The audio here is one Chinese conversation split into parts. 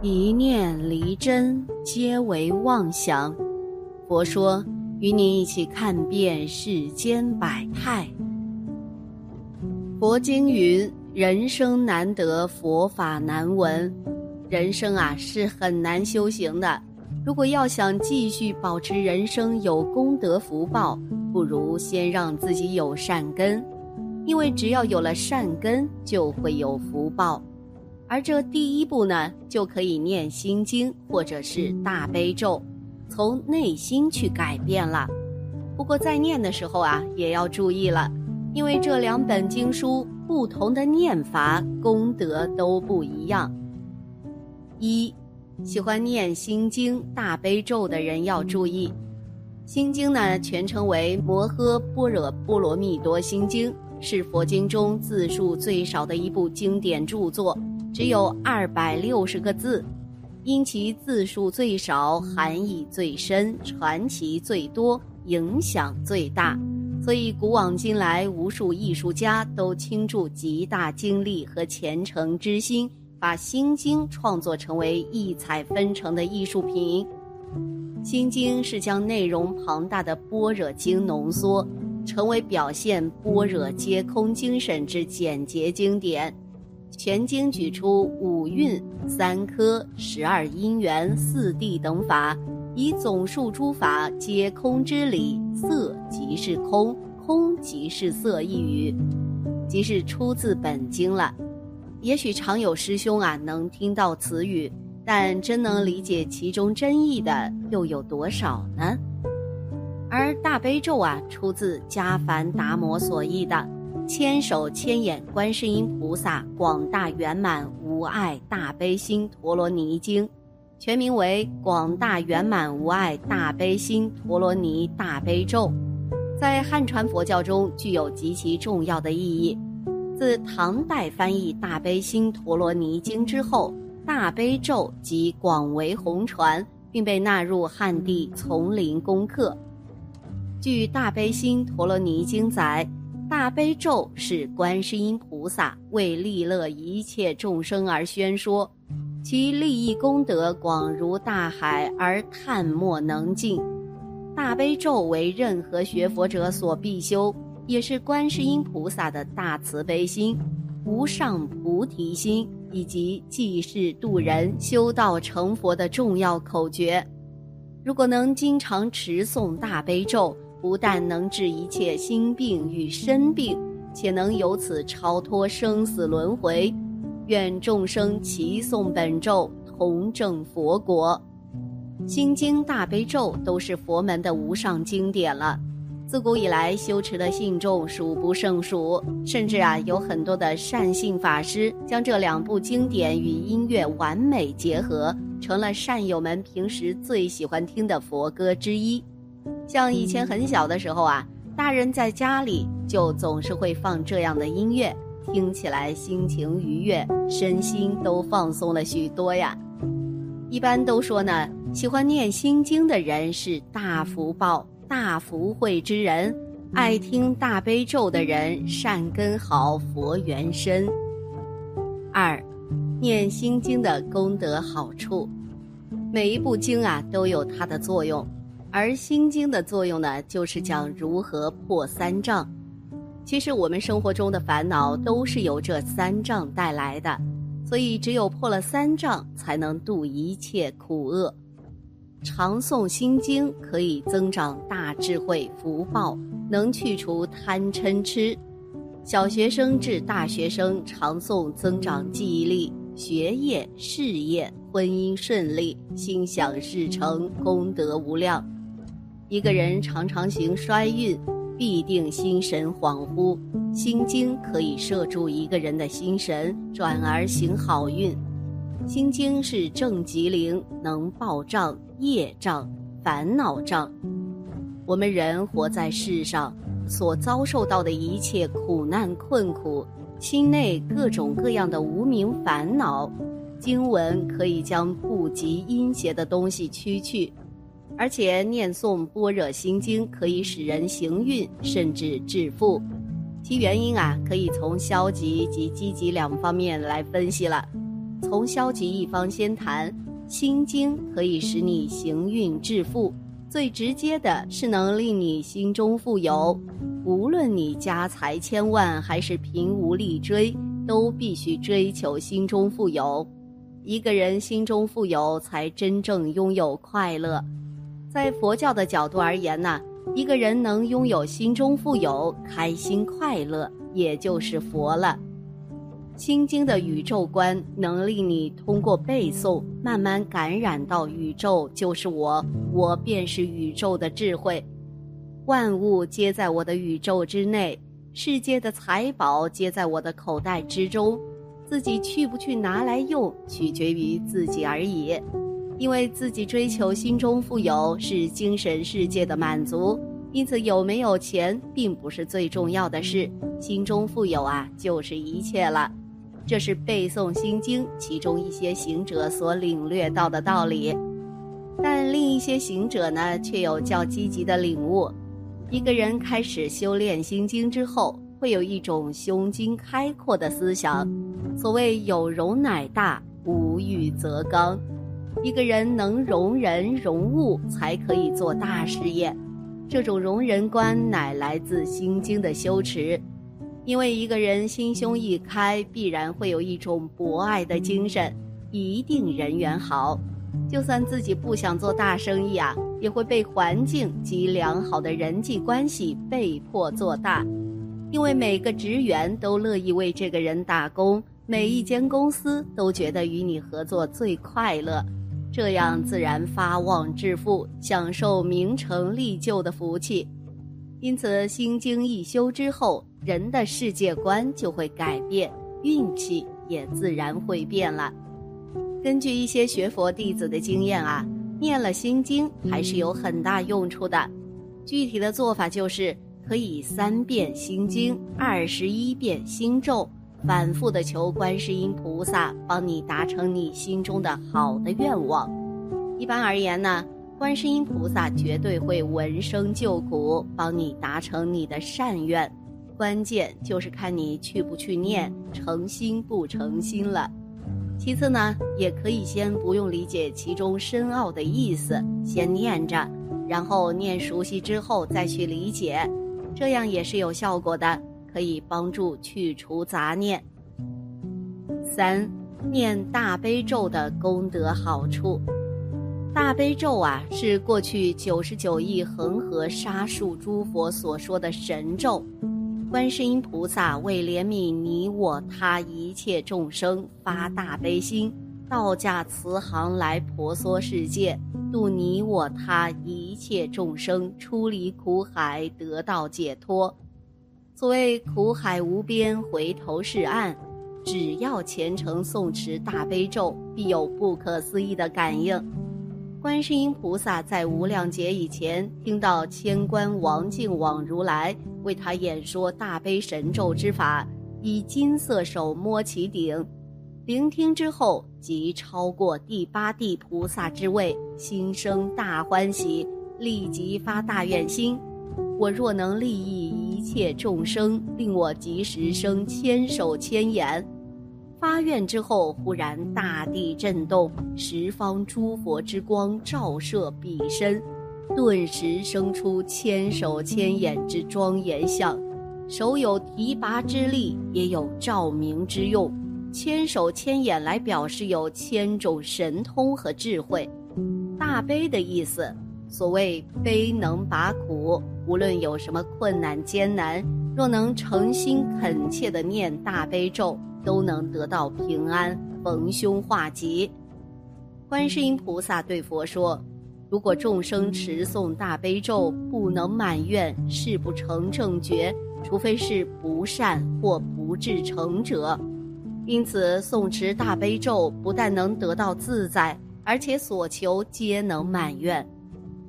一念离真，皆为妄想。佛说，与你一起看遍世间百态。佛经云：“人生难得，佛法难闻。”人生啊，是很难修行的。如果要想继续保持人生有功德福报，不如先让自己有善根，因为只要有了善根，就会有福报。而这第一步呢，就可以念心经或者是大悲咒，从内心去改变了。不过在念的时候啊，也要注意了，因为这两本经书不同的念法，功德都不一样。一，喜欢念心经、大悲咒的人要注意，心经呢全称为《摩诃般若波罗蜜多心经》，是佛经中字数最少的一部经典著作。只有二百六十个字，因其字数最少、含义最深、传奇最多、影响最大，所以古往今来无数艺术家都倾注极大精力和虔诚之心，把《心经》创作成为异彩纷呈的艺术品。《心经》是将内容庞大的般若经浓缩，成为表现般若皆空精神之简洁经典。全经举出五蕴、三科、十二因缘、四谛等法，以总数诸法皆空之理，色即是空，空即是色一语，即是出自本经了。也许常有师兄啊能听到此语，但真能理解其中真意的又有多少呢？而大悲咒啊，出自迦梵达摩所译的。千手千眼观世音菩萨广大圆满无碍大悲心陀罗尼经，全名为广大圆满无碍大悲心陀罗尼大悲咒，在汉传佛教中具有极其重要的意义。自唐代翻译大悲心陀罗尼经之后，大悲咒即广为红传，并被纳入汉地丛林功课。据大悲心陀罗尼经载。大悲咒是观世音菩萨为利乐一切众生而宣说，其利益功德广如大海而叹莫能尽。大悲咒为任何学佛者所必修，也是观世音菩萨的大慈悲心、无上菩提心以及济世度人、修道成佛的重要口诀。如果能经常持诵大悲咒，不但能治一切心病与身病，且能由此超脱生死轮回。愿众生齐诵本咒，同证佛国。心经、大悲咒都是佛门的无上经典了。自古以来，修持的信众数不胜数，甚至啊，有很多的善信法师将这两部经典与音乐完美结合，成了善友们平时最喜欢听的佛歌之一。像以前很小的时候啊，大人在家里就总是会放这样的音乐，听起来心情愉悦，身心都放松了许多呀。一般都说呢，喜欢念心经的人是大福报、大福慧之人；爱听大悲咒的人，善根好，佛缘深。二，念心经的功德好处，每一部经啊都有它的作用。而心经的作用呢，就是讲如何破三障。其实我们生活中的烦恼都是由这三障带来的，所以只有破了三障，才能度一切苦厄。常诵心经可以增长大智慧福报，能去除贪嗔痴。小学生至大学生常诵，增长记忆力、学业、事业、婚姻顺利、心想事成，功德无量。一个人常常行衰运，必定心神恍惚。心经可以摄住一个人的心神，转而行好运。心经是正极灵，能报障、业障、烦恼障。我们人活在世上，所遭受到的一切苦难困苦，心内各种各样的无名烦恼，经文可以将不吉阴邪的东西驱去。而且念诵般若心经可以使人行运，甚至致富。其原因啊，可以从消极及积极两方面来分析了。从消极一方先谈，心经可以使你行运致富，最直接的是能令你心中富有。无论你家财千万还是贫无力追，都必须追求心中富有。一个人心中富有，才真正拥有快乐。在佛教的角度而言呢，一个人能拥有心中富有、开心快乐，也就是佛了。心经的宇宙观能令你通过背诵，慢慢感染到宇宙就是我，我便是宇宙的智慧，万物皆在我的宇宙之内，世界的财宝皆在我的口袋之中，自己去不去拿来用，取决于自己而已。因为自己追求心中富有是精神世界的满足，因此有没有钱并不是最重要的事，心中富有啊就是一切了。这是背诵心经其中一些行者所领略到的道理，但另一些行者呢却有较积极的领悟。一个人开始修炼心经之后，会有一种胸襟开阔的思想，所谓有容乃大，无欲则刚。一个人能容人容物，才可以做大事业。这种容人观乃来自心经的修持。因为一个人心胸一开，必然会有一种博爱的精神，一定人缘好。就算自己不想做大生意啊，也会被环境及良好的人际关系被迫做大。因为每个职员都乐意为这个人打工，每一间公司都觉得与你合作最快乐。这样自然发旺致富，享受名成利就的福气。因此，心经一修之后，人的世界观就会改变，运气也自然会变了。根据一些学佛弟子的经验啊，念了心经还是有很大用处的。具体的做法就是，可以三遍心经，二十一遍心咒。反复的求观世音菩萨帮你达成你心中的好的愿望。一般而言呢，观世音菩萨绝对会闻声救苦，帮你达成你的善愿。关键就是看你去不去念，诚心不诚心了。其次呢，也可以先不用理解其中深奥的意思，先念着，然后念熟悉之后再去理解，这样也是有效果的。可以帮助去除杂念。三，念大悲咒的功德好处。大悲咒啊，是过去九十九亿恒河沙数诸佛所说的神咒。观世音菩萨为怜悯你我他一切众生，发大悲心，道驾慈航来婆娑世界，度你我他一切众生出离苦海，得到解脱。所谓苦海无边，回头是岸。只要虔诚诵持大悲咒，必有不可思议的感应。观世音菩萨在无量劫以前，听到千官王净往如来为他演说大悲神咒之法，以金色手摸其顶，聆听之后，即超过第八地菩萨之位，心生大欢喜，立即发大愿心。我若能利益一切众生，令我即时生千手千眼。发愿之后，忽然大地震动，十方诸佛之光照射彼身，顿时生出千手千眼之庄严相，手有提拔之力，也有照明之用。千手千眼来表示有千种神通和智慧。大悲的意思。所谓悲能拔苦，无论有什么困难艰难，若能诚心恳切的念大悲咒，都能得到平安，逢凶化吉。观世音菩萨对佛说：“如果众生持诵大悲咒不能满愿，事不成正觉，除非是不善或不至诚者。”因此，诵持大悲咒不但能得到自在，而且所求皆能满愿，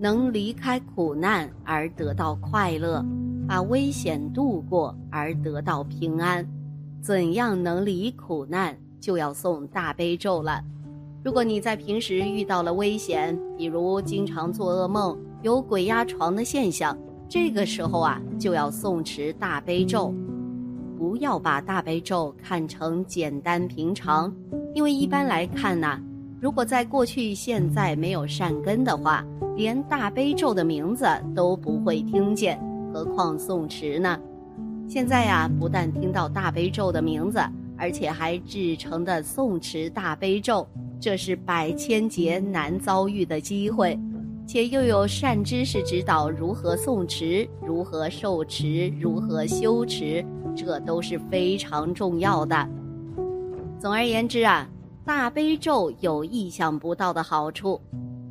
能离开苦难而得到快乐，把危险度过而得到平安。怎样能离苦难，就要诵大悲咒了。如果你在平时遇到了危险，比如经常做噩梦、有鬼压床的现象，这个时候啊，就要诵持大悲咒。不要把大悲咒看成简单平常，因为一般来看呢，如果在过去、现在没有善根的话，连大悲咒的名字都不会听见，何况诵持呢？现在呀，不但听到大悲咒的名字，而且还制成的诵持大悲咒，这是百千劫难遭遇的机会，且又有善知识指导如何诵持、如何受持、如何修持。这都是非常重要的。总而言之啊，大悲咒有意想不到的好处。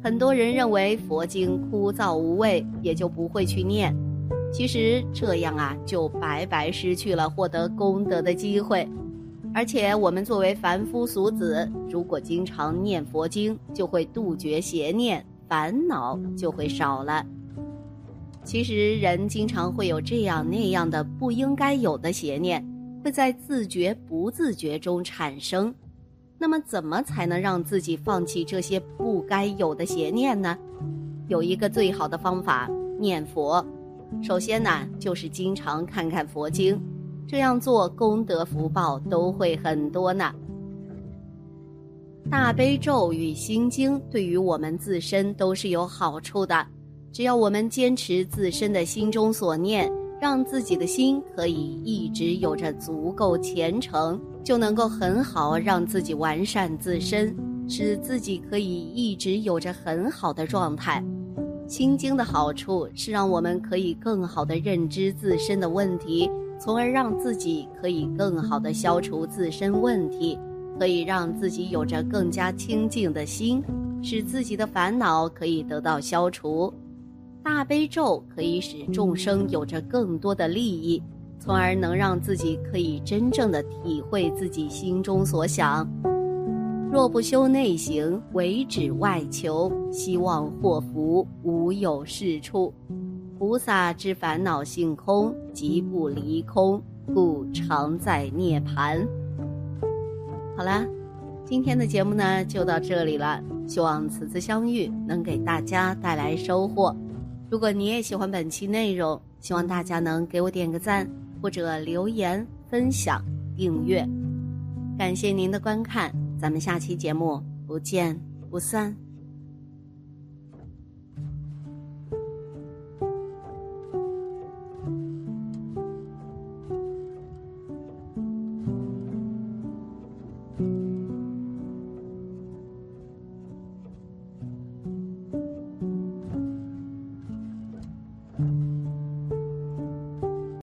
很多人认为佛经枯燥无味，也就不会去念。其实这样啊，就白白失去了获得功德的机会。而且我们作为凡夫俗子，如果经常念佛经，就会杜绝邪念，烦恼就会少了。其实人经常会有这样那样的不应该有的邪念，会在自觉不自觉中产生。那么，怎么才能让自己放弃这些不该有的邪念呢？有一个最好的方法，念佛。首先呢，就是经常看看佛经，这样做功德福报都会很多呢。大悲咒与心经对于我们自身都是有好处的。只要我们坚持自身的心中所念，让自己的心可以一直有着足够虔诚，就能够很好让自己完善自身，使自己可以一直有着很好的状态。心经的好处是让我们可以更好的认知自身的问题，从而让自己可以更好的消除自身问题，可以让自己有着更加清净的心，使自己的烦恼可以得到消除。大悲咒可以使众生有着更多的利益，从而能让自己可以真正的体会自己心中所想。若不修内行，唯止外求，希望祸福无有是处。菩萨之烦恼性空，即不离空，故常在涅盘。好啦，今天的节目呢就到这里了，希望此次相遇能给大家带来收获。如果你也喜欢本期内容，希望大家能给我点个赞，或者留言、分享、订阅。感谢您的观看，咱们下期节目不见不散。